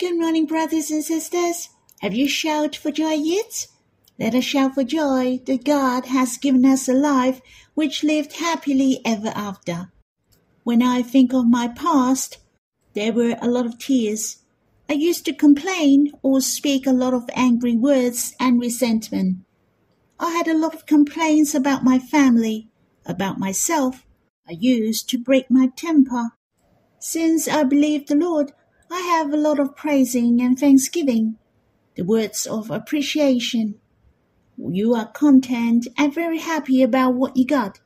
Good morning, brothers and sisters. Have you shouted for joy yet? Let us shout for joy that God has given us a life which lived happily ever after. When I think of my past, there were a lot of tears. I used to complain or speak a lot of angry words and resentment. I had a lot of complaints about my family, about myself. I used to break my temper. Since I believe the Lord, I have a lot of praising and thanksgiving, the words of appreciation. You are content and very happy about what you got.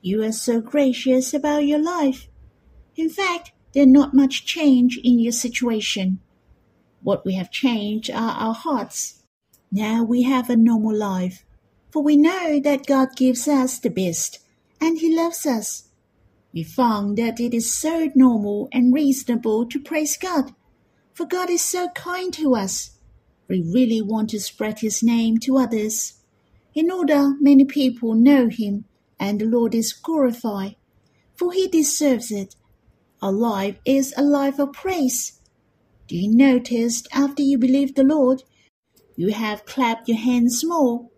You are so gracious about your life. In fact, there's not much change in your situation. What we have changed are our hearts. Now we have a normal life, for we know that God gives us the best, and He loves us we found that it is so normal and reasonable to praise God, for God is so kind to us. We really want to spread His name to others. In order many people know Him and the Lord is glorified, for He deserves it. Our life is a life of praise. Do you notice after you believe the Lord, you have clapped your hands more?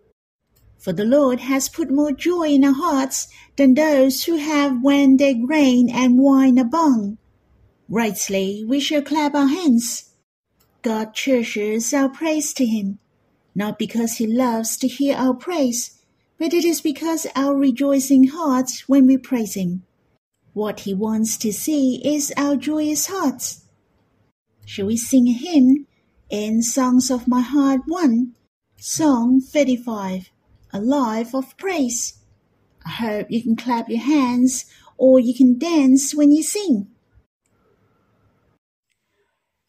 For the Lord has put more joy in our hearts than those who have when their grain and wine abound. Rightly we shall clap our hands. God cherishes our praise to him, not because he loves to hear our praise, but it is because our rejoicing hearts when we praise him. What he wants to see is our joyous hearts. Shall we sing a hymn in Songs of My Heart 1, Song 35? A life of praise. I hope you can clap your hands or you can dance when you sing.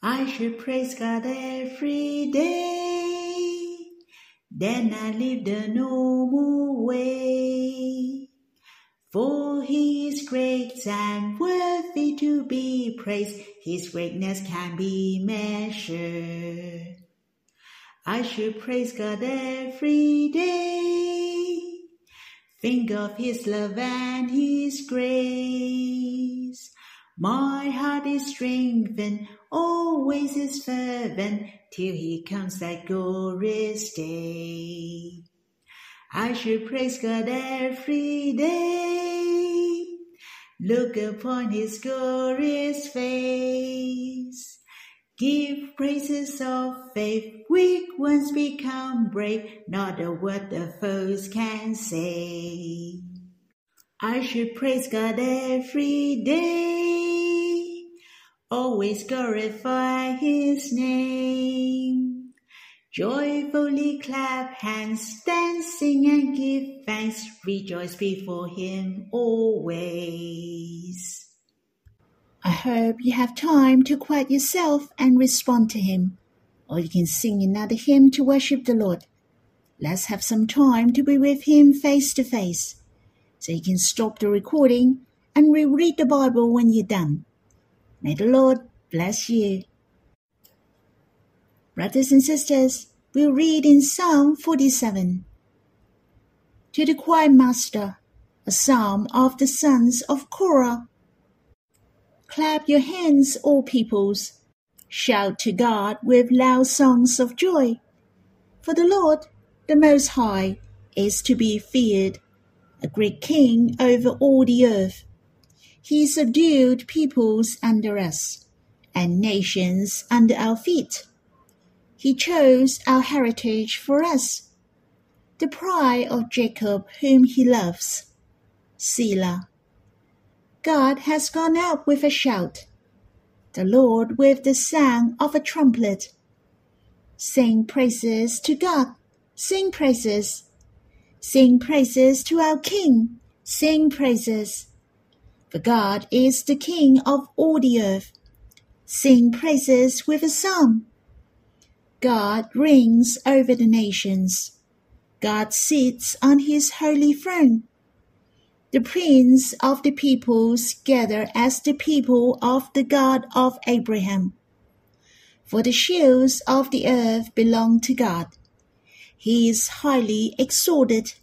I should praise God every day, then I live the normal way. For he is great and worthy to be praised, his greatness can be measured. I should praise God every day. Think of His love and His grace. My heart is strengthened, always is fervent, till He comes that glorious day. I should praise God every day. Look upon His glorious face. Give praises of faith, weak ones become brave, not a word the foes can say. I should praise God every day, always glorify His name. Joyfully clap hands, dance, sing and give thanks, rejoice before Him always. I hope you have time to quiet yourself and respond to Him, or you can sing another hymn to worship the Lord. Let's have some time to be with Him face to face. So you can stop the recording and reread the Bible when you're done. May the Lord bless you. Brothers and sisters, we'll read in Psalm 47. To the choir master, a psalm of the sons of Korah Clap your hands, all peoples. Shout to God with loud songs of joy. For the Lord, the Most High, is to be feared, a great king over all the earth. He subdued peoples under us, and nations under our feet. He chose our heritage for us, the pride of Jacob whom he loves. Selah. God has gone out with a shout, the Lord with the sound of a trumpet. Sing praises to God, sing praises. Sing praises to our King, sing praises. For God is the King of all the earth. Sing praises with a psalm. God reigns over the nations. God sits on his holy throne. The prince of the peoples gather as the people of the God of Abraham. For the shields of the earth belong to God. He is highly exalted.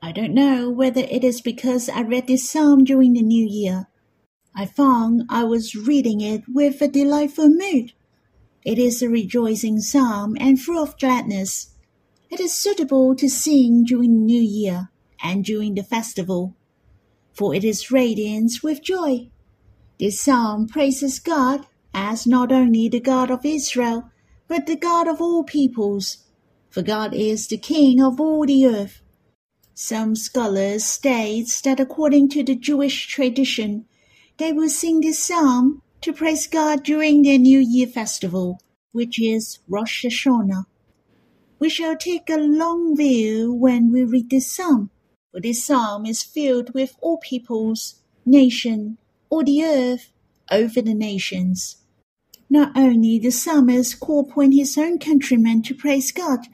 I don't know whether it is because I read this psalm during the new year. I found I was reading it with a delightful mood. It is a rejoicing psalm and full of gladness. It is suitable to sing during the New Year and during the festival, for it is radiant with joy. This psalm praises God as not only the God of Israel, but the God of all peoples, for God is the King of all the earth. Some scholars state that according to the Jewish tradition, they will sing this psalm to praise God during their New Year festival, which is Rosh Hashanah. We shall take a long view when we read this psalm, for this psalm is filled with all peoples, nation, all the earth, over the nations. Not only the psalmist call upon his own countrymen to praise God,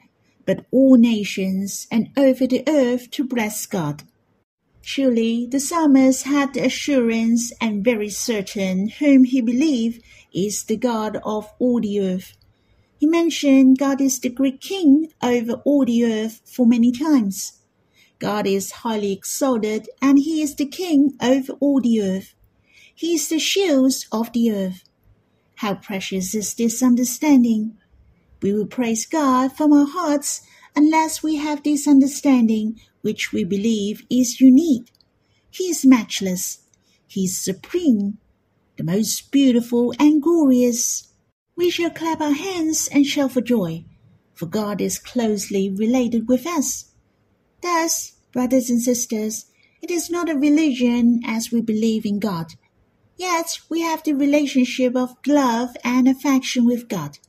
but all nations and over the earth to bless God. Surely the psalmist had the assurance and very certain whom he believed is the God of all the earth. He mentioned God is the great king over all the earth for many times. God is highly exalted and he is the king over all the earth. He is the shield of the earth. How precious is this understanding! We will praise God from our hearts unless we have this understanding which we believe is unique. He is matchless. He is supreme, the most beautiful and glorious. We shall clap our hands and shout for joy, for God is closely related with us. Thus, brothers and sisters, it is not a religion as we believe in God. Yet we have the relationship of love and affection with God.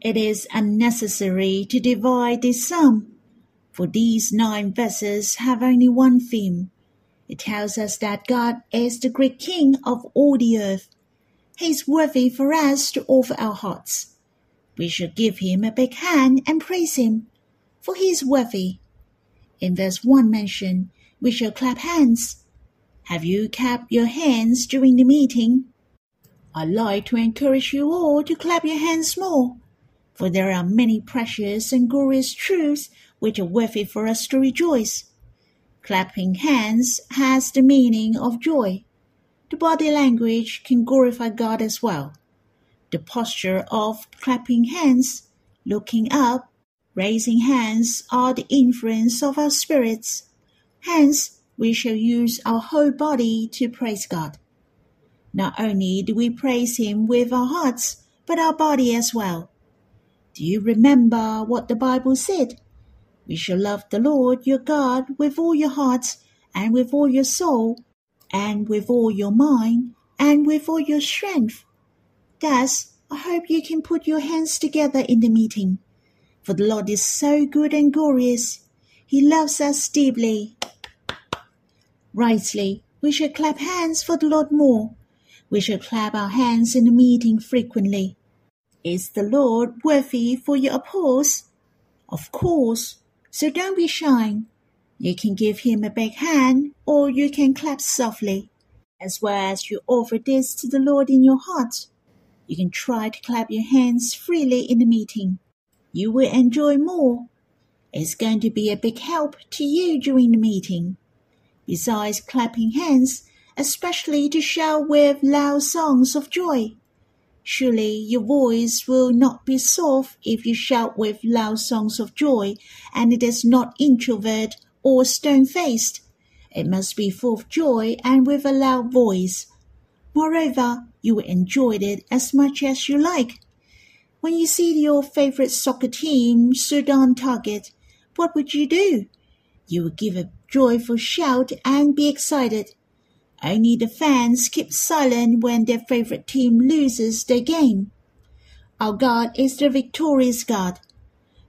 It is unnecessary to divide this psalm, for these nine verses have only one theme. It tells us that God is the great King of all the earth. He is worthy for us to offer our hearts. We should give him a big hand and praise him, for he is worthy. In verse 1 mention, we shall clap hands. Have you clapped your hands during the meeting? I'd like to encourage you all to clap your hands more for there are many precious and glorious truths which are worthy for us to rejoice. Clapping hands has the meaning of joy. The body language can glorify God as well. The posture of clapping hands, looking up, raising hands are the influence of our spirits. Hence, we shall use our whole body to praise God. Not only do we praise Him with our hearts, but our body as well. Do you remember what the Bible said? We shall love the Lord your God with all your heart and with all your soul and with all your mind and with all your strength. Thus, I hope you can put your hands together in the meeting. For the Lord is so good and glorious. He loves us deeply. Rightly, we should clap hands for the Lord more. We should clap our hands in the meeting frequently. Is the Lord worthy for your applause? Of course, so don't be shy. You can give him a big hand or you can clap softly. As well as you offer this to the Lord in your heart, you can try to clap your hands freely in the meeting. You will enjoy more. It's going to be a big help to you during the meeting. Besides clapping hands, especially to shout with loud songs of joy. Surely your voice will not be soft if you shout with loud songs of joy, and it is not introvert or stone faced. It must be full of joy and with a loud voice. Moreover, you will enjoy it as much as you like. When you see your favorite soccer team shoot on target, what would you do? You would give a joyful shout and be excited. Only the fans keep silent when their favorite team loses their game. Our God is the victorious God.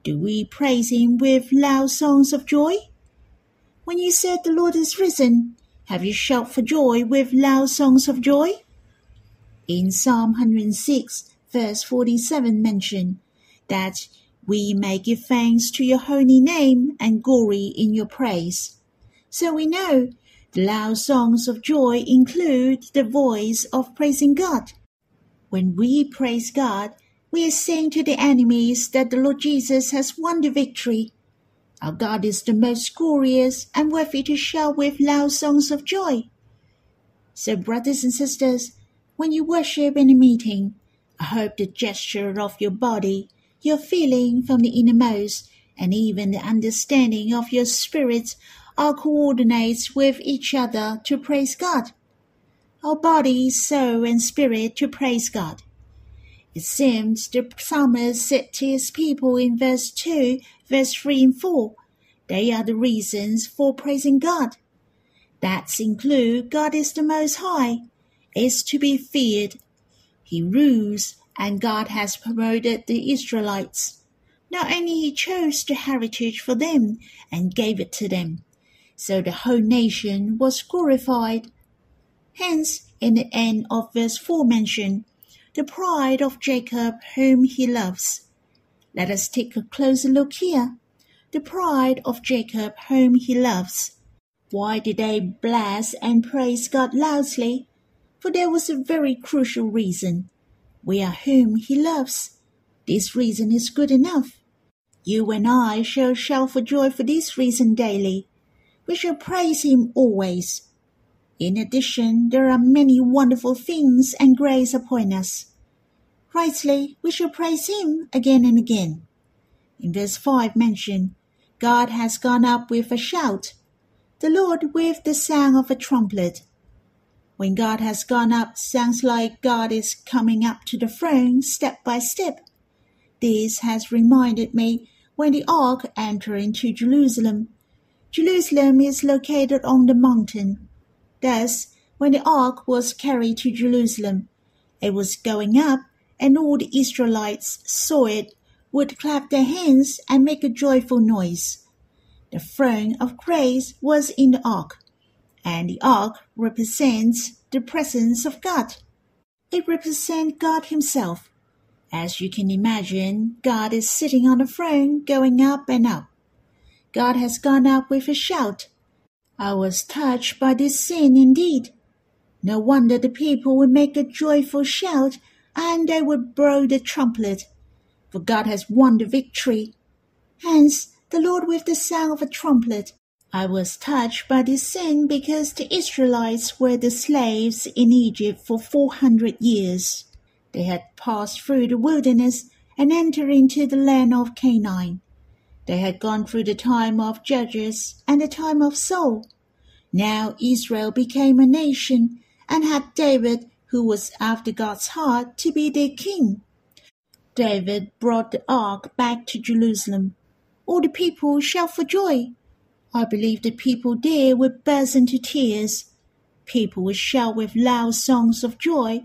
Do we praise Him with loud songs of joy? When you said the Lord is risen, have you shouted for joy with loud songs of joy? In Psalm 106, verse 47 mentioned that we may give thanks to your holy name and glory in your praise. So we know the loud songs of joy include the voice of praising God. When we praise God, we are saying to the enemies that the Lord Jesus has won the victory. Our God is the most glorious and worthy to shout with loud songs of joy. So, brothers and sisters, when you worship in a meeting, hope the gesture of your body, your feeling from the innermost, and even the understanding of your spirit are coordinates with each other to praise God. Our body, soul, and spirit to praise God. It seems the psalmist said to his people in verse 2, verse 3 and 4, they are the reasons for praising God. That include God is the Most High, is to be feared. He rules, and God has promoted the Israelites. Not only He chose the heritage for them and gave it to them, so the whole nation was glorified. Hence, in the end of verse 4 mentioned, the pride of Jacob whom he loves. Let us take a closer look here. The pride of Jacob whom he loves. Why did they bless and praise God loudly? For there was a very crucial reason. We are whom he loves. This reason is good enough. You and I shall shout for joy for this reason daily. We shall praise him always. In addition, there are many wonderful things and grace upon us. Rightly, we shall praise him again and again. In verse 5 mentioned, God has gone up with a shout the Lord with the sound of a trumpet. When God has gone up, sounds like God is coming up to the throne step by step. This has reminded me when the ark entered into Jerusalem. Jerusalem is located on the mountain. Thus, when the ark was carried to Jerusalem, it was going up, and all the Israelites saw it, would clap their hands and make a joyful noise. The throne of grace was in the ark, and the ark represents the presence of God. It represents God Himself. As you can imagine, God is sitting on a throne going up and up. God has gone up with a shout. I was touched by this scene indeed. No wonder the people would make a joyful shout and they would blow the trumpet, for God has won the victory. Hence, the Lord with the sound of a trumpet. I was touched by this scene because the Israelites were the slaves in Egypt for four hundred years. They had passed through the wilderness and entered into the land of Canaan. They had gone through the time of Judges and the time of Saul. Now Israel became a nation and had David, who was after God's heart, to be their king. David brought the ark back to Jerusalem all the people shout for joy. I believe the people there would burst into tears. People would shout with loud songs of joy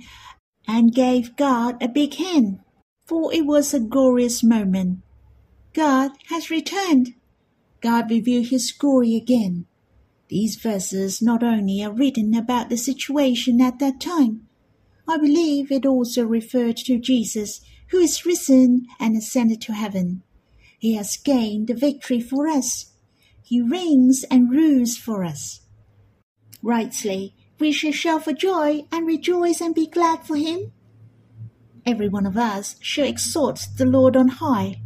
and gave God a big hand, for it was a glorious moment. God has returned. God revealed his glory again. These verses not only are written about the situation at that time, I believe it also referred to Jesus, who is risen and ascended to heaven. He has gained the victory for us. He reigns and rules for us. Rightly, we shall shout for joy and rejoice and be glad for him. Every one of us shall exalt the Lord on high,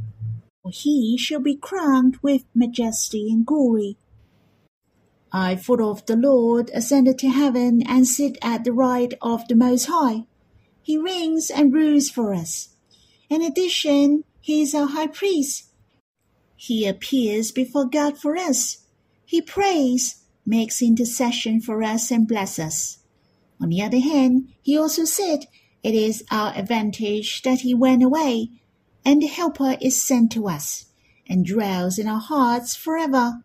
for he shall be crowned with majesty and glory. I thought of the Lord ascended to heaven and sit at the right of the Most High. He reigns and rules for us. In addition, he is our high priest he appears before God for us. He prays, makes intercession for us, and blesses us. On the other hand, he also said, It is our advantage that he went away, and the Helper is sent to us, and dwells in our hearts forever.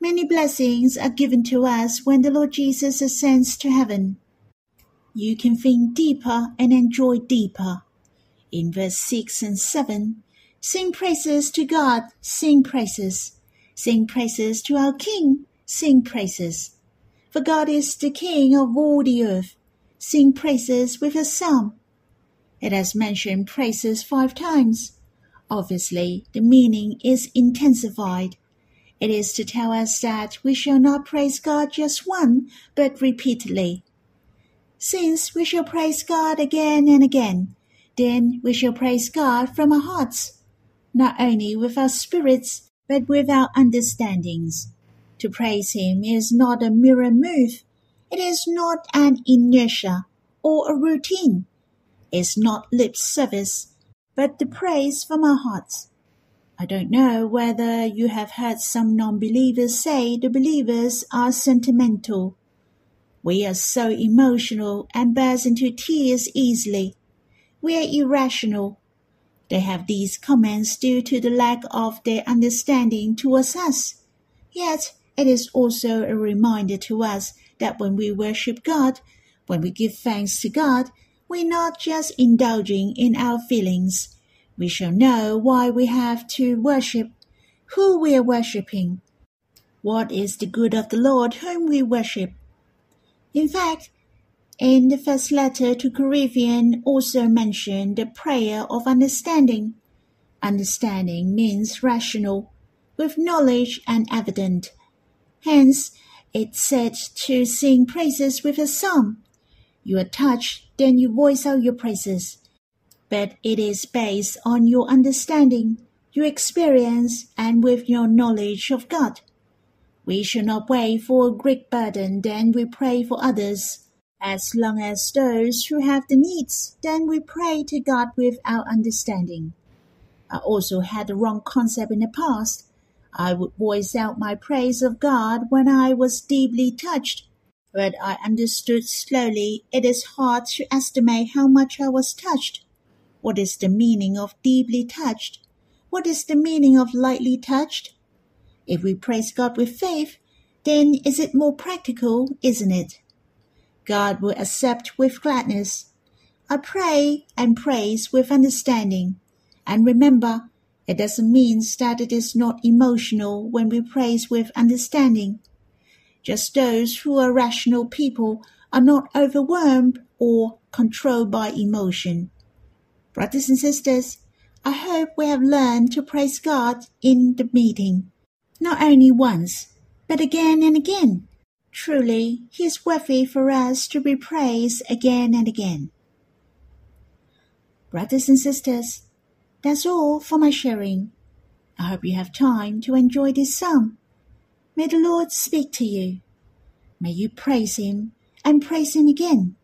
Many blessings are given to us when the Lord Jesus ascends to heaven. You can think deeper and enjoy deeper. In verse 6 and 7, Sing praises to God, sing praises. Sing praises to our King, sing praises. For God is the King of all the earth. Sing praises with a psalm. It has mentioned praises five times. Obviously, the meaning is intensified. It is to tell us that we shall not praise God just one, but repeatedly. Since we shall praise God again and again, then we shall praise God from our hearts not only with our spirits, but with our understandings. To praise Him is not a mere move. It is not an inertia or a routine. is not lip service, but the praise from our hearts. I don't know whether you have heard some non believers say the believers are sentimental. We are so emotional and burst into tears easily. We are irrational. They have these comments due to the lack of their understanding towards us. Yet it is also a reminder to us that when we worship God, when we give thanks to God, we're not just indulging in our feelings. We shall know why we have to worship, who we are worshipping, what is the good of the Lord whom we worship. In fact, in the first letter to Corinthians also mentioned the prayer of understanding. Understanding means rational, with knowledge and evident. Hence, it said to sing praises with a psalm. You are touched, then you voice out your praises. But it is based on your understanding, your experience, and with your knowledge of God. We should not wait for a great burden, then we pray for others as long as those who have the needs, then we pray to God with our understanding. I also had the wrong concept in the past. I would voice out my praise of God when I was deeply touched, but I understood slowly it is hard to estimate how much I was touched. What is the meaning of deeply touched? What is the meaning of lightly touched? If we praise God with faith, then is it more practical, isn't it? God will accept with gladness. I pray and praise with understanding. And remember, it doesn't mean that it is not emotional when we praise with understanding. Just those who are rational people are not overwhelmed or controlled by emotion. Brothers and sisters, I hope we have learned to praise God in the meeting, not only once, but again and again. Truly, he is worthy for us to be praised again and again. Brothers and sisters, that's all for my sharing. I hope you have time to enjoy this psalm. May the Lord speak to you. May you praise him and praise him again.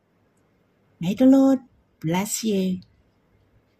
May the Lord bless you.